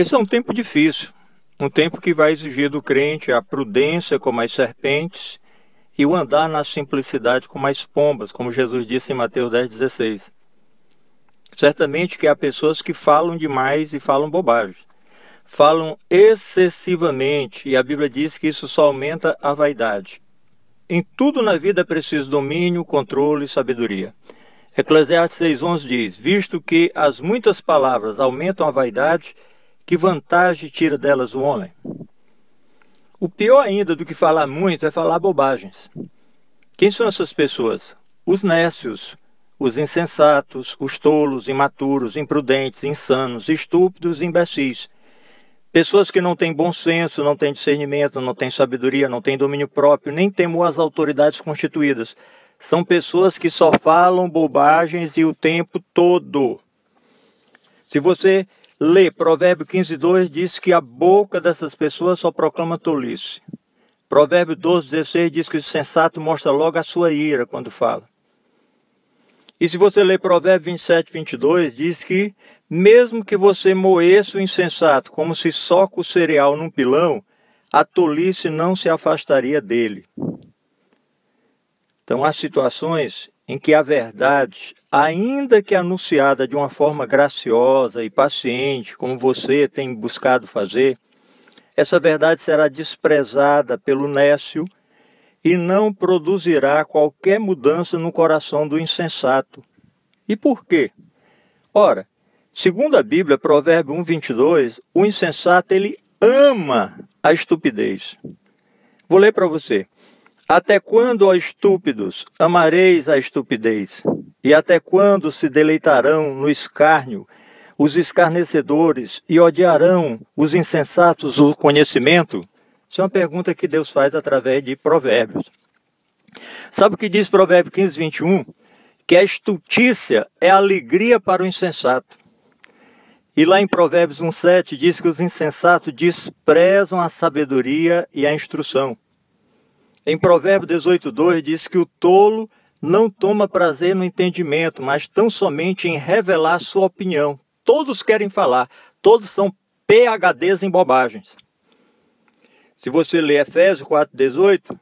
Esse é um tempo difícil, um tempo que vai exigir do crente a prudência como as serpentes e o andar na simplicidade como as pombas, como Jesus disse em Mateus 10,16. Certamente que há pessoas que falam demais e falam bobagens. Falam excessivamente, e a Bíblia diz que isso só aumenta a vaidade. Em tudo na vida é preciso domínio, controle e sabedoria. Eclesiastes 6,11 diz: Visto que as muitas palavras aumentam a vaidade, que vantagem tira delas o homem? O pior ainda do que falar muito é falar bobagens. Quem são essas pessoas? Os nécios, os insensatos, os tolos, imaturos, imprudentes, insanos, estúpidos e imbecis. Pessoas que não têm bom senso, não têm discernimento, não têm sabedoria, não têm domínio próprio, nem temor às autoridades constituídas. São pessoas que só falam bobagens e o tempo todo. Se você Lê, Provérbio 15, 2 diz que a boca dessas pessoas só proclama tolice. Provérbio 12, 16 diz que o sensato mostra logo a sua ira quando fala. E se você ler Provérbio 27, 22, diz que mesmo que você moesse o insensato como se soca o cereal num pilão, a tolice não se afastaria dele. Então há situações em que a verdade, ainda que anunciada de uma forma graciosa e paciente, como você tem buscado fazer, essa verdade será desprezada pelo nécio e não produzirá qualquer mudança no coração do insensato. E por quê? Ora, segundo a Bíblia, Provérbio 1:22, o insensato ele ama a estupidez. Vou ler para você. Até quando, ó estúpidos, amareis a estupidez? E até quando se deleitarão no escárnio os escarnecedores e odiarão os insensatos o conhecimento? Isso é uma pergunta que Deus faz através de provérbios. Sabe o que diz Provérbio 15, 21? Que a estultícia é alegria para o insensato. E lá em Provérbios 1,7 diz que os insensatos desprezam a sabedoria e a instrução. Em Provérbio 18:2 diz que o tolo não toma prazer no entendimento, mas tão somente em revelar sua opinião. Todos querem falar, todos são PhDs em bobagens. Se você ler Efésios 4:18,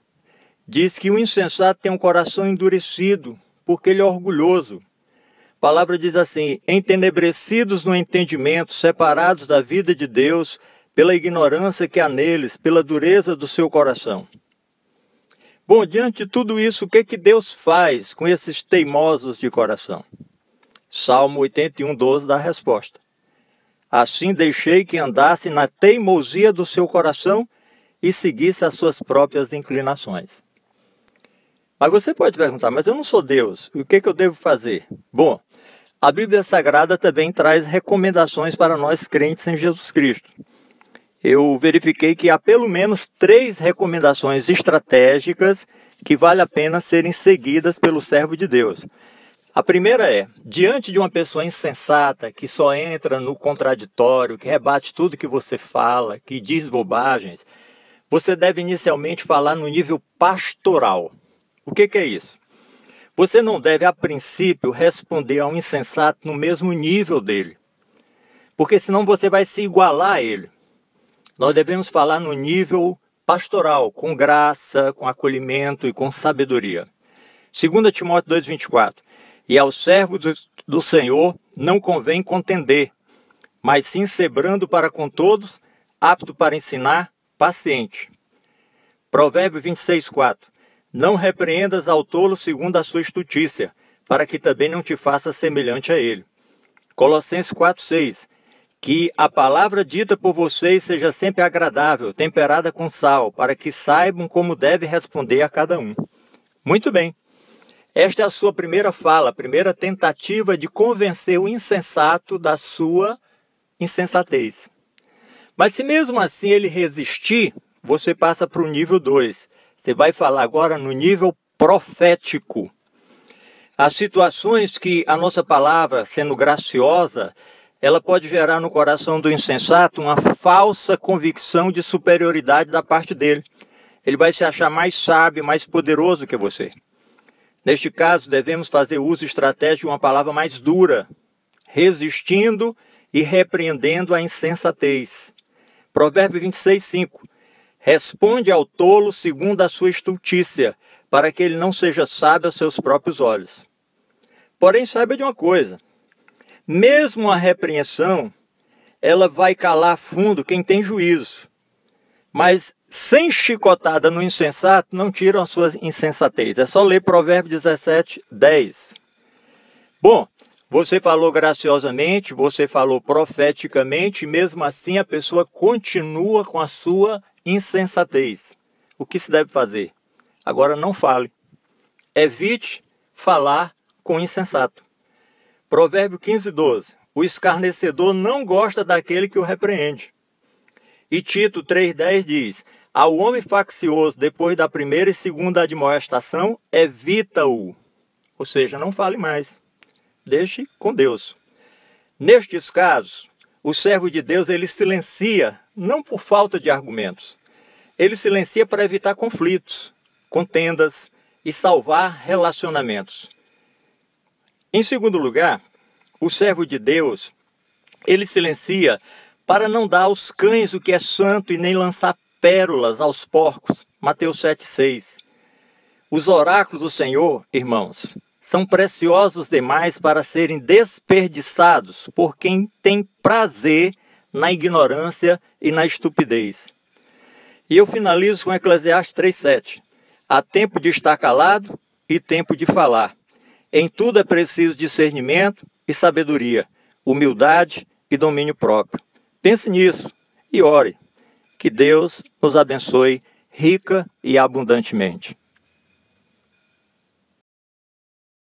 diz que o insensato tem um coração endurecido, porque ele é orgulhoso. A palavra diz assim: entenebrecidos no entendimento, separados da vida de Deus, pela ignorância que há neles, pela dureza do seu coração. Bom, diante de tudo isso, o que, que Deus faz com esses teimosos de coração? Salmo 81, 12 dá a resposta. Assim deixei que andasse na teimosia do seu coração e seguisse as suas próprias inclinações. Mas você pode perguntar, mas eu não sou Deus, o que, que eu devo fazer? Bom, a Bíblia Sagrada também traz recomendações para nós crentes em Jesus Cristo eu verifiquei que há pelo menos três recomendações estratégicas que vale a pena serem seguidas pelo servo de Deus. A primeira é: diante de uma pessoa insensata que só entra no contraditório, que rebate tudo que você fala, que diz bobagens, você deve inicialmente falar no nível pastoral. O que, que é isso? Você não deve, a princípio, responder a um insensato no mesmo nível dele, porque senão você vai se igualar a ele. Nós devemos falar no nível pastoral, com graça, com acolhimento e com sabedoria. 2 Timóteo 2,24 E ao servo do Senhor não convém contender, mas sim sebrando para com todos, apto para ensinar, paciente. Provérbio 26,4 Não repreendas ao tolo segundo a sua estutícia, para que também não te faça semelhante a ele. Colossenses 4,6 que a palavra dita por vocês seja sempre agradável, temperada com sal, para que saibam como deve responder a cada um. Muito bem. Esta é a sua primeira fala, a primeira tentativa de convencer o insensato da sua insensatez. Mas se mesmo assim ele resistir, você passa para o nível 2. Você vai falar agora no nível profético. As situações que a nossa palavra, sendo graciosa, ela pode gerar no coração do insensato uma falsa convicção de superioridade da parte dele. Ele vai se achar mais sábio, mais poderoso que você. Neste caso, devemos fazer uso estratégico de uma palavra mais dura, resistindo e repreendendo a insensatez. Provérbio 26, 5. Responde ao tolo segundo a sua estultícia, para que ele não seja sábio aos seus próprios olhos. Porém, saiba de uma coisa: mesmo a repreensão, ela vai calar fundo quem tem juízo. Mas sem chicotada no insensato, não tiram a sua insensatez. É só ler Provérbio 17, 10. Bom, você falou graciosamente, você falou profeticamente, mesmo assim a pessoa continua com a sua insensatez. O que se deve fazer? Agora não fale. Evite falar com insensato. Provérbio 15, 12. O escarnecedor não gosta daquele que o repreende. E Tito 3,10 diz: Ao homem faccioso, depois da primeira e segunda admoestação, evita-o. Ou seja, não fale mais. Deixe com Deus. Nestes casos, o servo de Deus ele silencia, não por falta de argumentos. Ele silencia para evitar conflitos, contendas e salvar relacionamentos. Em segundo lugar, o servo de Deus, ele silencia para não dar aos cães o que é santo e nem lançar pérolas aos porcos. Mateus 7,6. Os oráculos do Senhor, irmãos, são preciosos demais para serem desperdiçados por quem tem prazer na ignorância e na estupidez. E eu finalizo com Eclesiastes 3,7. Há tempo de estar calado e tempo de falar. Em tudo é preciso discernimento e sabedoria, humildade e domínio próprio. Pense nisso e ore. Que Deus nos abençoe rica e abundantemente.